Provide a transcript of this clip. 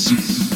s